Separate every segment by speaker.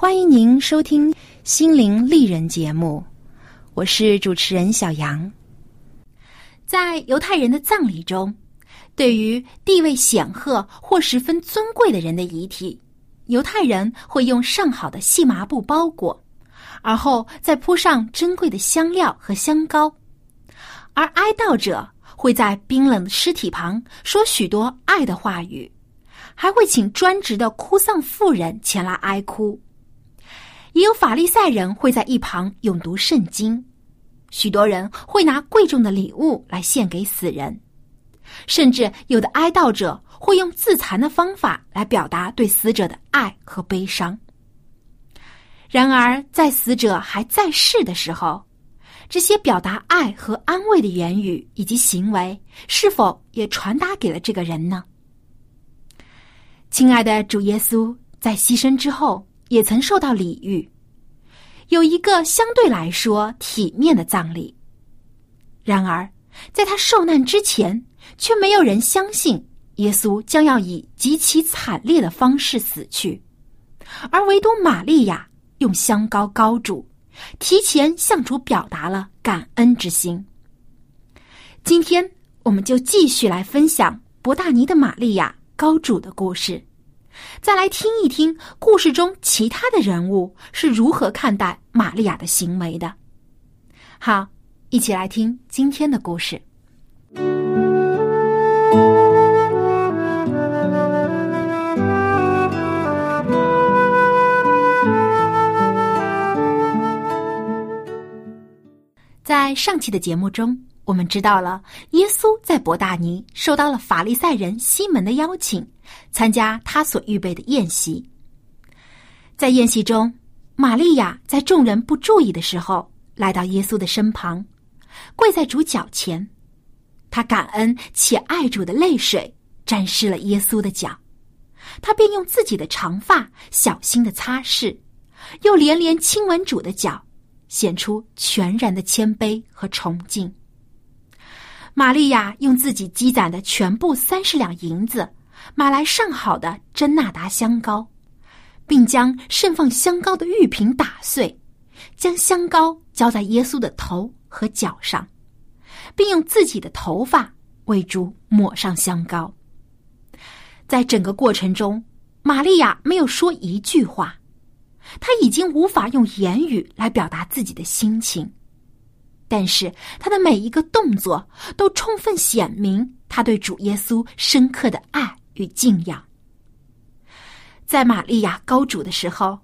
Speaker 1: 欢迎您收听《心灵丽人》节目，我是主持人小杨。
Speaker 2: 在犹太人的葬礼中，对于地位显赫或十分尊贵的人的遗体，犹太人会用上好的细麻布包裹，而后再铺上珍贵的香料和香膏；而哀悼者会在冰冷的尸体旁说许多爱的话语。还会请专职的哭丧妇人前来哀哭，也有法利赛人会在一旁诵读圣经，许多人会拿贵重的礼物来献给死人，甚至有的哀悼者会用自残的方法来表达对死者的爱和悲伤。然而，在死者还在世的时候，这些表达爱和安慰的言语以及行为，是否也传达给了这个人呢？亲爱的主耶稣在牺牲之后，也曾受到礼遇，有一个相对来说体面的葬礼。然而，在他受难之前，却没有人相信耶稣将要以极其惨烈的方式死去，而唯独玛利亚用香膏膏主，提前向主表达了感恩之心。今天，我们就继续来分享伯大尼的玛利亚。高主的故事，再来听一听故事中其他的人物是如何看待玛利亚的行为的。好，一起来听今天的故事。在上期的节目中。我们知道了，耶稣在伯大尼受到了法利赛人西门的邀请，参加他所预备的宴席。在宴席中，玛利亚在众人不注意的时候，来到耶稣的身旁，跪在主脚前。他感恩且爱主的泪水沾湿了耶稣的脚，他便用自己的长发小心的擦拭，又连连亲吻主的脚，显出全然的谦卑和崇敬。玛利亚用自己积攒的全部三十两银子，买来上好的真纳达香膏，并将盛放香膏的玉瓶打碎，将香膏浇在耶稣的头和脚上，并用自己的头发为主抹上香膏。在整个过程中，玛利亚没有说一句话，她已经无法用言语来表达自己的心情。但是他的每一个动作都充分显明他对主耶稣深刻的爱与敬仰。在玛利亚高主的时候，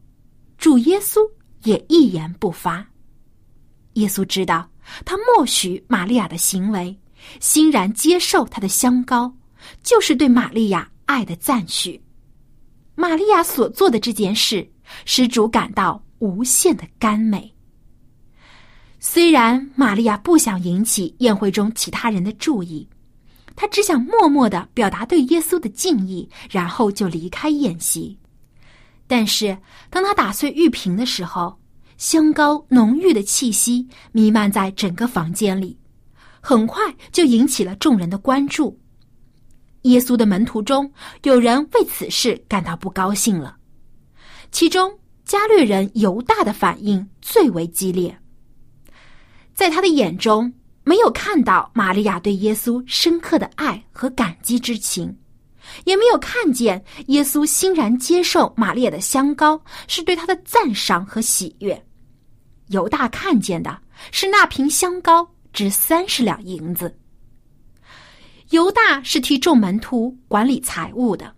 Speaker 2: 主耶稣也一言不发。耶稣知道他默许玛利亚的行为，欣然接受他的香膏，就是对玛利亚爱的赞许。玛利亚所做的这件事，使主感到无限的甘美。虽然玛利亚不想引起宴会中其他人的注意，他只想默默的表达对耶稣的敬意，然后就离开宴席。但是，当他打碎玉瓶的时候，香膏浓郁的气息弥漫在整个房间里，很快就引起了众人的关注。耶稣的门徒中有人为此事感到不高兴了，其中加略人犹大的反应最为激烈。在他的眼中，没有看到玛利亚对耶稣深刻的爱和感激之情，也没有看见耶稣欣然接受玛利亚的香膏是对他的赞赏和喜悦。犹大看见的是那瓶香膏值三十两银子。犹大是替众门徒管理财物的，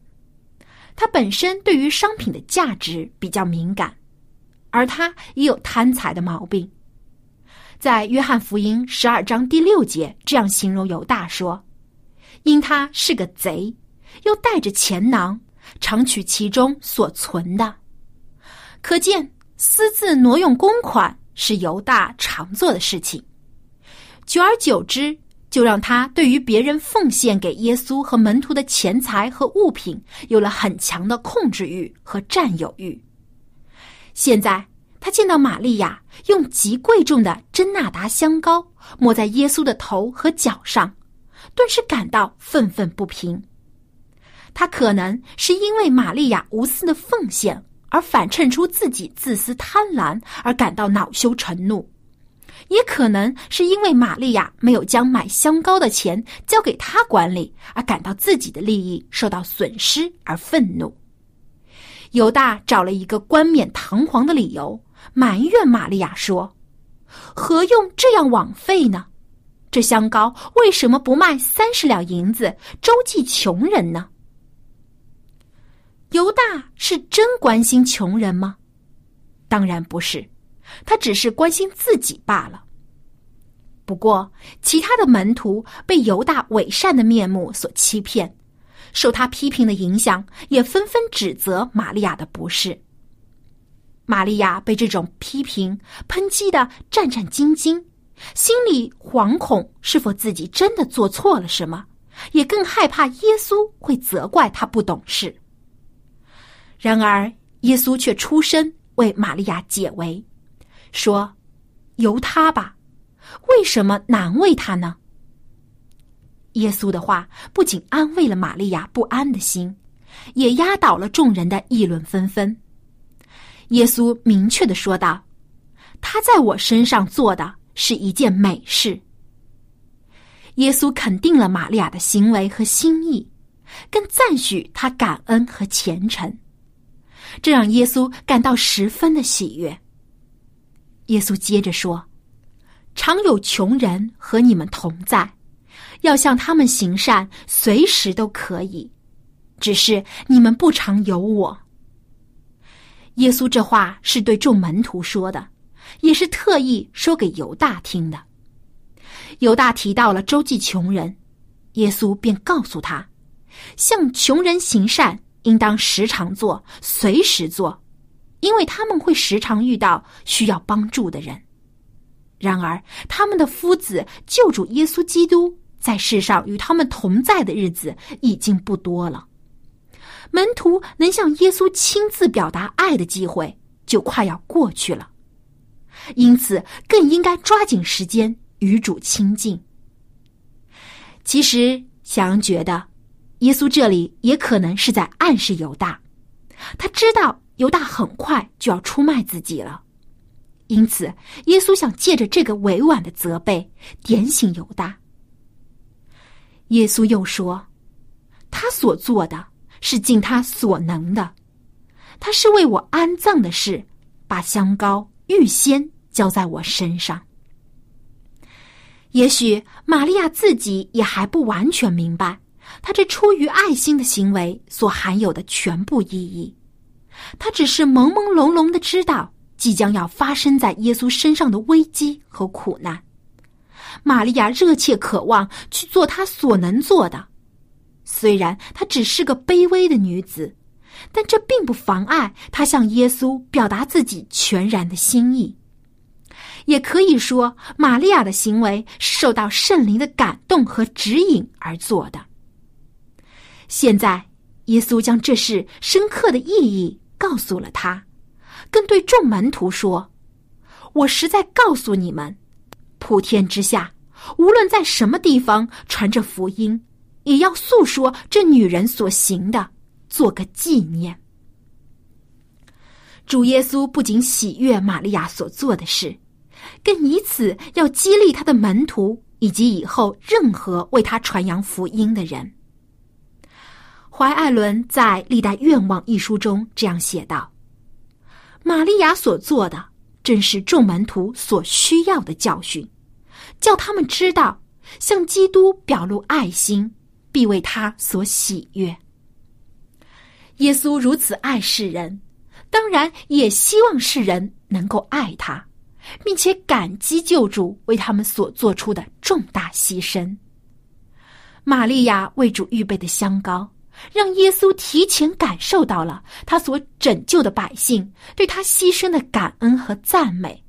Speaker 2: 他本身对于商品的价值比较敏感，而他也有贪财的毛病。在约翰福音十二章第六节这样形容犹大说：“因他是个贼，又带着钱囊，常取其中所存的。”可见私自挪用公款是犹大常做的事情。久而久之。就让他对于别人奉献给耶稣和门徒的钱财和物品有了很强的控制欲和占有欲。现在他见到玛利亚用极贵重的真纳达香膏抹在耶稣的头和脚上，顿时感到愤愤不平。他可能是因为玛利亚无私的奉献而反衬出自己自私贪婪而感到恼羞成怒。也可能是因为玛利亚没有将买香膏的钱交给他管理，而感到自己的利益受到损失而愤怒。犹大找了一个冠冕堂皇的理由，埋怨玛利亚说：“何用这样枉费呢？这香膏为什么不卖三十两银子周济穷人呢？”犹大是真关心穷人吗？当然不是。他只是关心自己罢了。不过，其他的门徒被犹大伪善的面目所欺骗，受他批评的影响，也纷纷指责玛利亚的不是。玛利亚被这种批评抨击的战战兢兢，心里惶恐，是否自己真的做错了什么？也更害怕耶稣会责怪他不懂事。然而，耶稣却出声为玛利亚解围。说：“由他吧，为什么难为他呢？”耶稣的话不仅安慰了玛利亚不安的心，也压倒了众人的议论纷纷。耶稣明确的说道：“他在我身上做的是一件美事。”耶稣肯定了玛利亚的行为和心意，更赞许他感恩和虔诚，这让耶稣感到十分的喜悦。耶稣接着说：“常有穷人和你们同在，要向他们行善，随时都可以。只是你们不常有我。”耶稣这话是对众门徒说的，也是特意说给犹大听的。犹大提到了周济穷人，耶稣便告诉他：“向穷人行善，应当时常做，随时做。”因为他们会时常遇到需要帮助的人，然而他们的夫子救主耶稣基督在世上与他们同在的日子已经不多了，门徒能向耶稣亲自表达爱的机会就快要过去了，因此更应该抓紧时间与主亲近。其实，小杨觉得，耶稣这里也可能是在暗示犹大，他知道。犹大很快就要出卖自己了，因此耶稣想借着这个委婉的责备点醒犹大。耶稣又说：“他所做的是尽他所能的，他是为我安葬的事，把香膏预先交在我身上。”也许玛利亚自己也还不完全明白，他这出于爱心的行为所含有的全部意义。他只是朦朦胧胧的知道即将要发生在耶稣身上的危机和苦难。玛利亚热切渴望去做她所能做的，虽然她只是个卑微的女子，但这并不妨碍她向耶稣表达自己全然的心意。也可以说，玛利亚的行为受到圣灵的感动和指引而做的。现在，耶稣将这事深刻的意义。告诉了他，更对众门徒说：“我实在告诉你们，普天之下，无论在什么地方传着福音，也要诉说这女人所行的，做个纪念。主耶稣不仅喜悦玛利亚所做的事，更以此要激励他的门徒以及以后任何为他传扬福音的人。怀艾伦在《历代愿望》一书中这样写道：“玛利亚所做的，正是众门徒所需要的教训，叫他们知道，向基督表露爱心，必为他所喜悦。耶稣如此爱世人。”当然，也希望世人能够爱他，并且感激救主为他们所做出的重大牺牲。玛利亚为主预备的香膏，让耶稣提前感受到了他所拯救的百姓对他牺牲的感恩和赞美，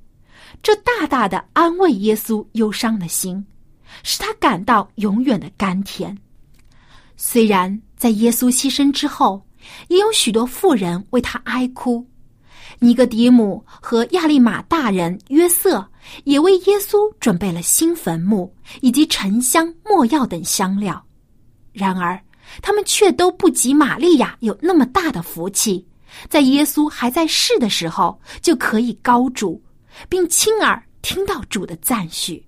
Speaker 2: 这大大的安慰耶稣忧伤的心，使他感到永远的甘甜。虽然在耶稣牺牲之后，也有许多妇人为他哀哭，尼格迪姆和亚利马大人约瑟也为耶稣准备了新坟墓以及沉香、没药等香料。然而，他们却都不及玛利亚有那么大的福气，在耶稣还在世的时候就可以高主，并亲耳听到主的赞许。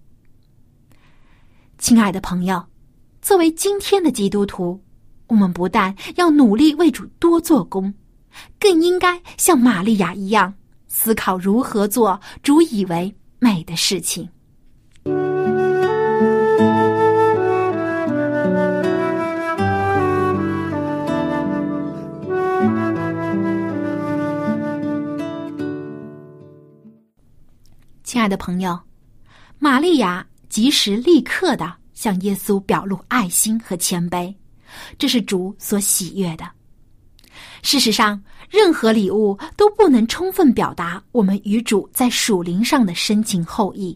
Speaker 2: 亲爱的朋友，作为今天的基督徒。我们不但要努力为主多做工，更应该像玛利亚一样思考如何做主以为美的事情。亲爱的朋友，玛利亚及时立刻的向耶稣表露爱心和谦卑。这是主所喜悦的。事实上，任何礼物都不能充分表达我们与主在属灵上的深情厚谊。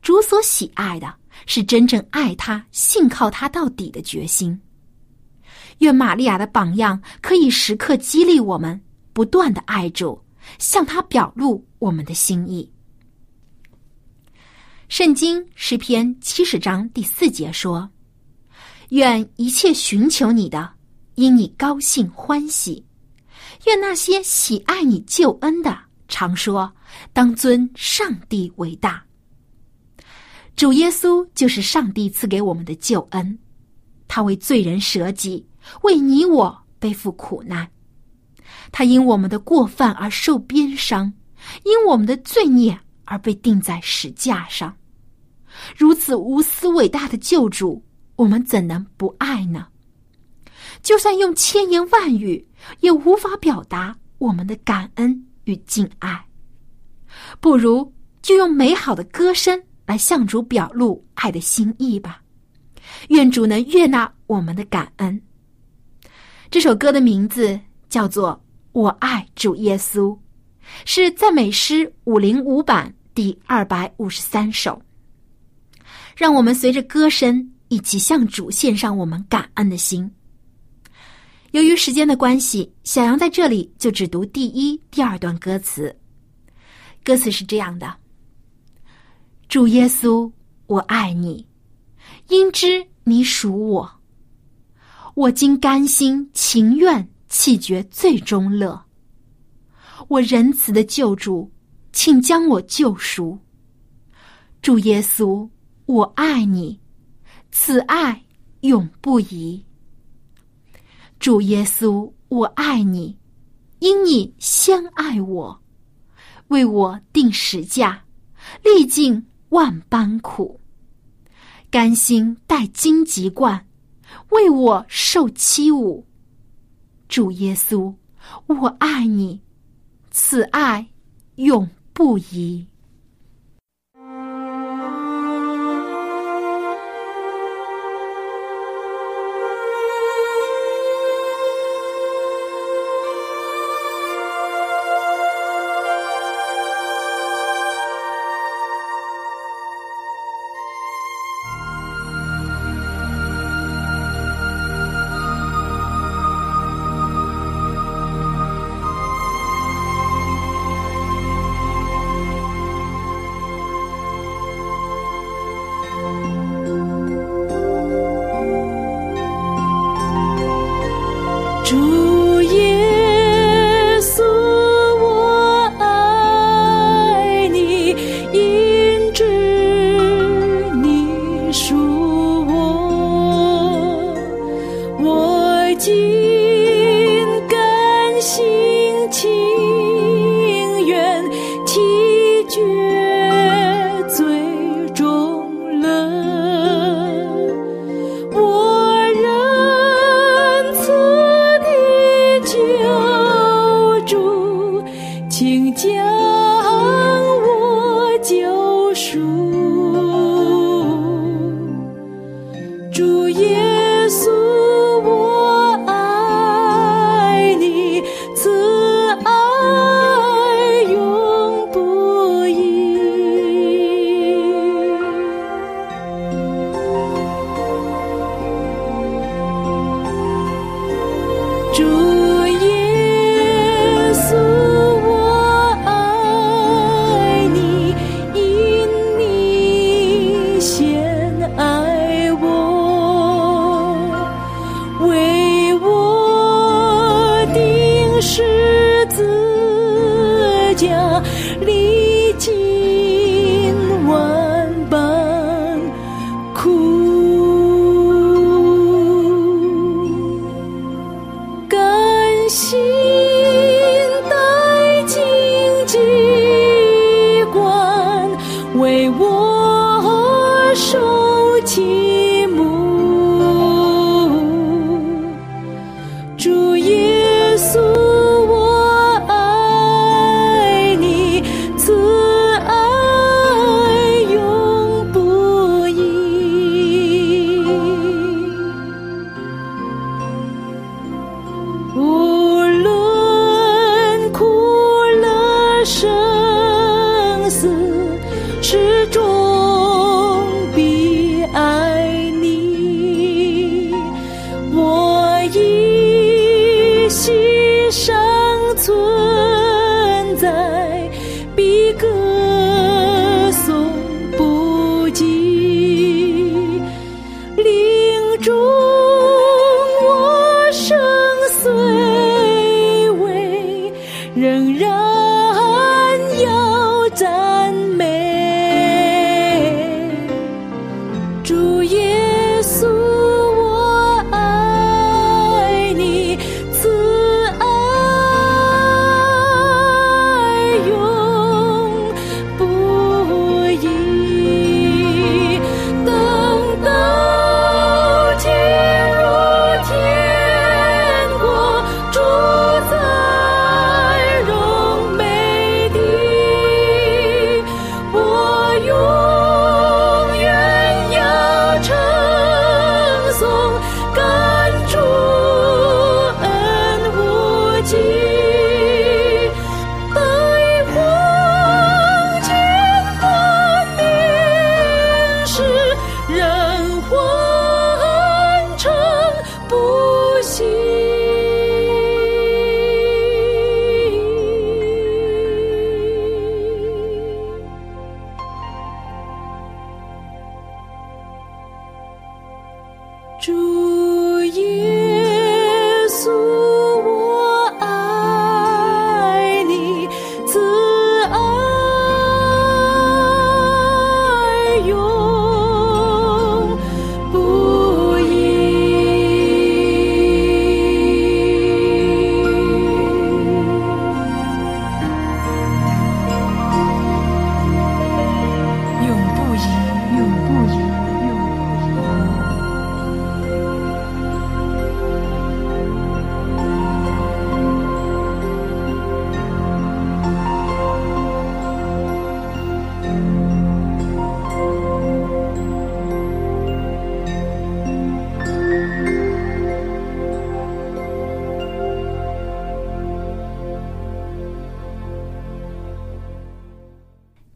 Speaker 2: 主所喜爱的是真正爱他、信靠他到底的决心。愿玛利亚的榜样可以时刻激励我们，不断的爱主，向他表露我们的心意。圣经诗篇七十章第四节说。愿一切寻求你的，因你高兴欢喜；愿那些喜爱你救恩的，常说当尊上帝为大。主耶稣就是上帝赐给我们的救恩，他为罪人舍己，为你我背负苦难。他因我们的过犯而受鞭伤，因我们的罪孽而被钉在石架上。如此无私伟大的救主。我们怎能不爱呢？就算用千言万语，也无法表达我们的感恩与敬爱。不如就用美好的歌声来向主表露爱的心意吧。愿主能悦纳我们的感恩。这首歌的名字叫做《我爱主耶稣》，是赞美诗五零五版第二百五十三首。让我们随着歌声。一起向主献上我们感恩的心。由于时间的关系，小杨在这里就只读第一、第二段歌词。歌词是这样的：主耶稣，我爱你，因知你属我，我今甘心情愿弃绝最终乐。我仁慈的救主，请将我救赎。主耶稣，我爱你。此爱永不移。主耶稣，我爱你，因你先爱我，为我定十架，历尽万般苦，甘心戴荆棘冠，为我受欺侮。主耶稣，我爱你，此爱永不移。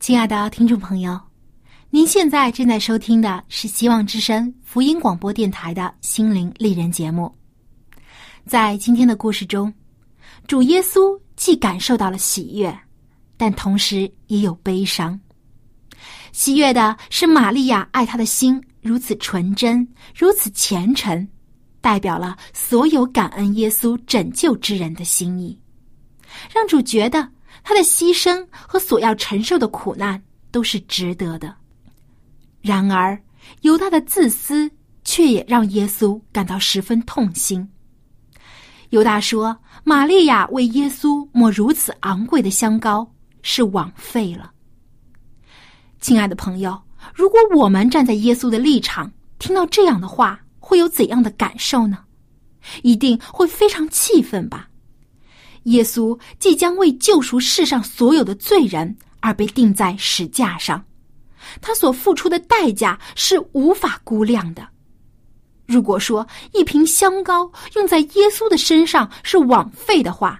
Speaker 2: 亲爱的听众朋友，您现在正在收听的是希望之声福音广播电台的心灵丽人节目。在今天的故事中，主耶稣既感受到了喜悦，但同时也有悲伤。喜悦的是玛利亚爱他的心如此纯真，如此虔诚，代表了所有感恩耶稣拯救之人的心意，让主觉得他的牺牲和所要承受的苦难都是值得的。然而，犹大的自私却也让耶稣感到十分痛心。犹大说：“玛利亚为耶稣抹如此昂贵的香膏，是枉费了。”亲爱的朋友，如果我们站在耶稣的立场，听到这样的话，会有怎样的感受呢？一定会非常气愤吧？耶稣即将为救赎世上所有的罪人而被钉在石架上，他所付出的代价是无法估量的。如果说一瓶香膏用在耶稣的身上是枉费的话，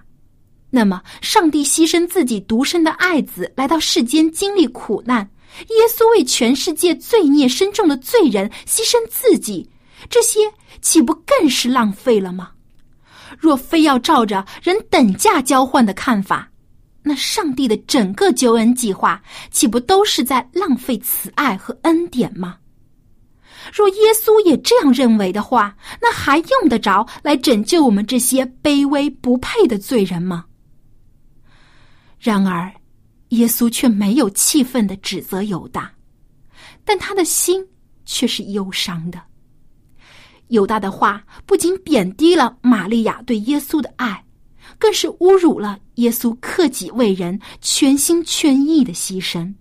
Speaker 2: 那么上帝牺牲自己独生的爱子来到世间经历苦难，耶稣为全世界罪孽深重的罪人牺牲自己，这些岂不更是浪费了吗？若非要照着人等价交换的看法，那上帝的整个救恩计划岂不都是在浪费慈爱和恩典吗？若耶稣也这样认为的话，那还用得着来拯救我们这些卑微不配的罪人吗？然而，耶稣却没有气愤的指责犹大，但他的心却是忧伤的。犹大的话不仅贬低了玛利亚对耶稣的爱，更是侮辱了耶稣克己为人、全心全意的牺牲。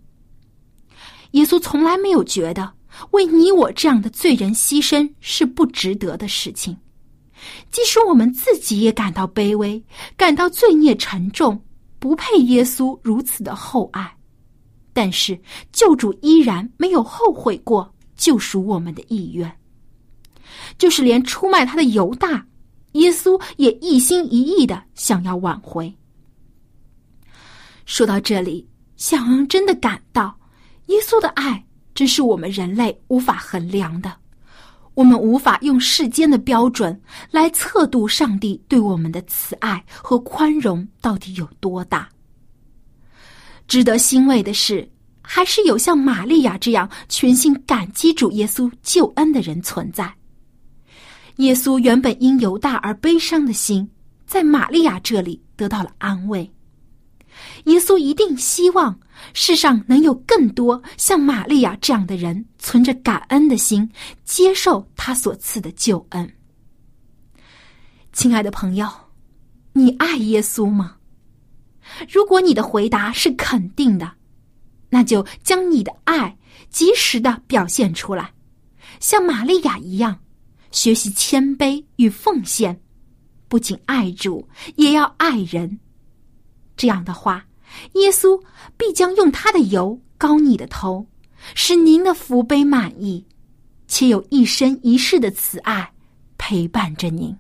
Speaker 2: 耶稣从来没有觉得为你我这样的罪人牺牲是不值得的事情，即使我们自己也感到卑微，感到罪孽沉重，不配耶稣如此的厚爱，但是救主依然没有后悔过救赎我们的意愿。就是连出卖他的犹大，耶稣也一心一意的想要挽回。说到这里，小王真的感到，耶稣的爱真是我们人类无法衡量的，我们无法用世间的标准来测度上帝对我们的慈爱和宽容到底有多大。值得欣慰的是，还是有像玛利亚这样全心感激主耶稣救恩的人存在。耶稣原本因犹大而悲伤的心，在玛利亚这里得到了安慰。耶稣一定希望世上能有更多像玛利亚这样的人，存着感恩的心，接受他所赐的救恩。亲爱的朋友，你爱耶稣吗？如果你的回答是肯定的，那就将你的爱及时的表现出来，像玛利亚一样。学习谦卑与奉献，不仅爱主，也要爱人。这样的话，耶稣必将用他的油膏你的头，使您的福杯满意，且有一生一世的慈爱陪伴着您。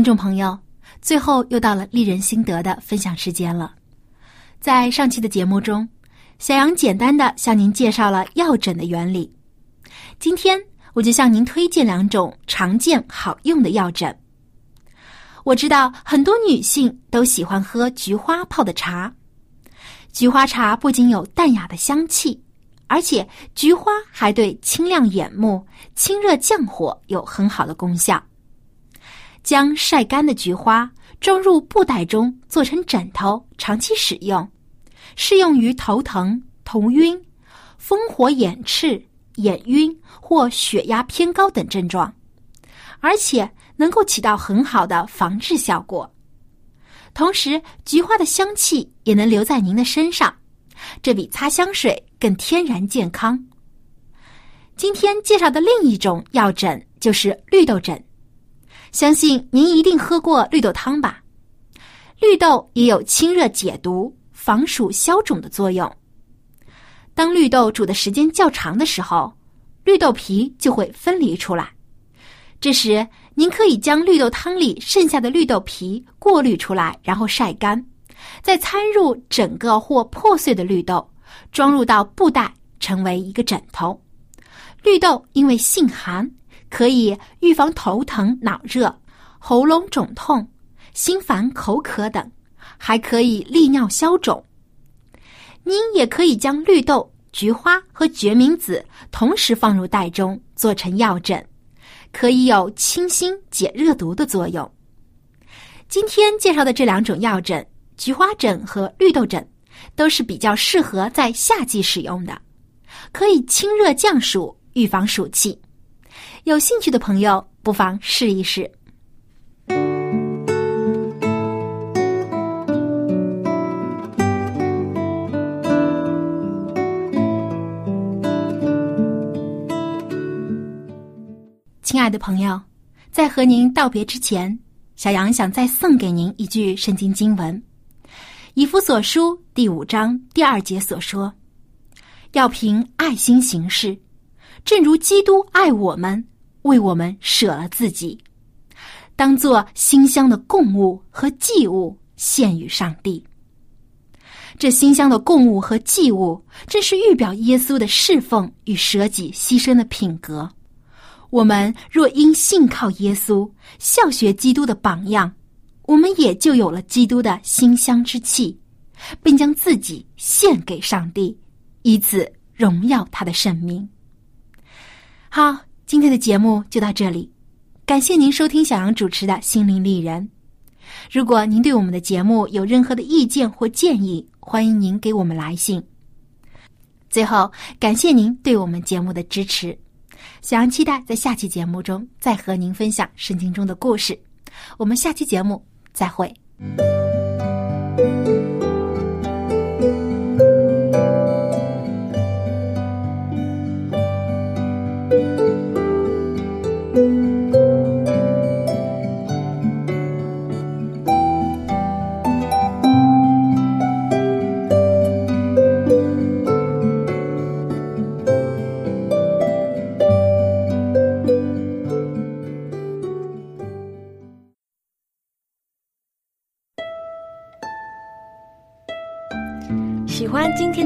Speaker 2: 听众朋友，最后又到了丽人心得的分享时间了。在上期的节目中，小杨简单的向您介绍了药枕的原理。今天我就向您推荐两种常见好用的药枕。我知道很多女性都喜欢喝菊花泡的茶，菊花茶不仅有淡雅的香气，而且菊花还对清亮眼目、清热降火有很好的功效。将晒干的菊花装入布袋中，做成枕头，长期使用，适用于头疼、头晕、风火眼赤、眼晕或血压偏高等症状，而且能够起到很好的防治效果。同时，菊花的香气也能留在您的身上，这比擦香水更天然健康。今天介绍的另一种药枕就是绿豆枕。相信您一定喝过绿豆汤吧？绿豆也有清热解毒、防暑消肿的作用。当绿豆煮的时间较长的时候，绿豆皮就会分离出来。这时，您可以将绿豆汤里剩下的绿豆皮过滤出来，然后晒干，再掺入整个或破碎的绿豆，装入到布袋，成为一个枕头。绿豆因为性寒。可以预防头疼、脑热、喉咙肿痛、心烦、口渴等，还可以利尿消肿。您也可以将绿豆、菊花和决明子同时放入袋中，做成药枕，可以有清心解热毒的作用。今天介绍的这两种药枕——菊花枕和绿豆枕，都是比较适合在夏季使用的，可以清热降暑，预防暑气。有兴趣的朋友不妨试一试。亲爱的朋友，在和您道别之前，小杨想再送给您一句圣经经文，以夫所书第五章第二节所说，要凭爱心行事。正如基督爱我们，为我们舍了自己，当做馨香的供物和祭物献与上帝。”这馨香的供物和祭物，正是预表耶稣的侍奉与舍己牺牲的品格。我们若因信靠耶稣，效学基督的榜样，我们也就有了基督的馨香之气，并将自己献给上帝，以此荣耀他的圣名。好，今天的节目就到这里，感谢您收听小杨主持的《心灵丽人》。如果您对我们的节目有任何的意见或建议，欢迎您给我们来信。最后，感谢您对我们节目的支持，小杨期待在下期节目中再和您分享圣经中的故事。我们下期节目再会。